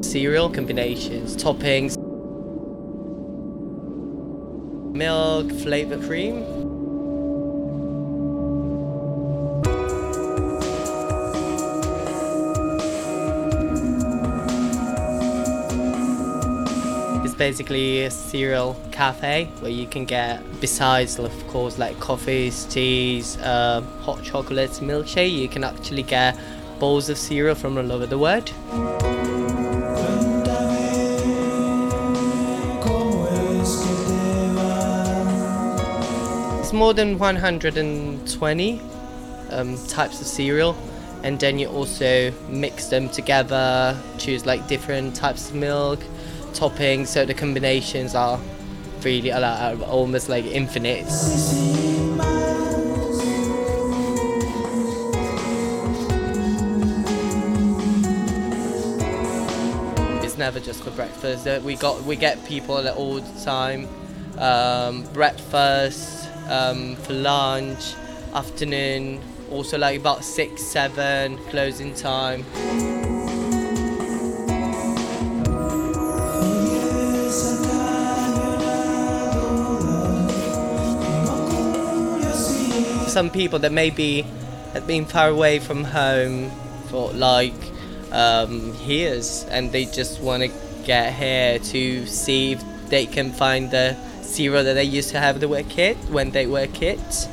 cereal combinations, toppings, milk, flavor cream. It's basically a cereal cafe where you can get, besides of course like coffees, teas, um, hot chocolates, milkshake, you can actually get bowls of cereal from all over the world. It's more than 120 um, types of cereal, and then you also mix them together, choose like different types of milk, toppings, so the combinations are really lot- are almost like infinite. It's never just for breakfast. Uh, We got we get people at all the time. Um, breakfast, um, for lunch, afternoon, also like about six, seven, closing time. Some people that maybe have been far away from home for like um, years and they just want to get here to see if they can find the cereal that they used to have when they were kids.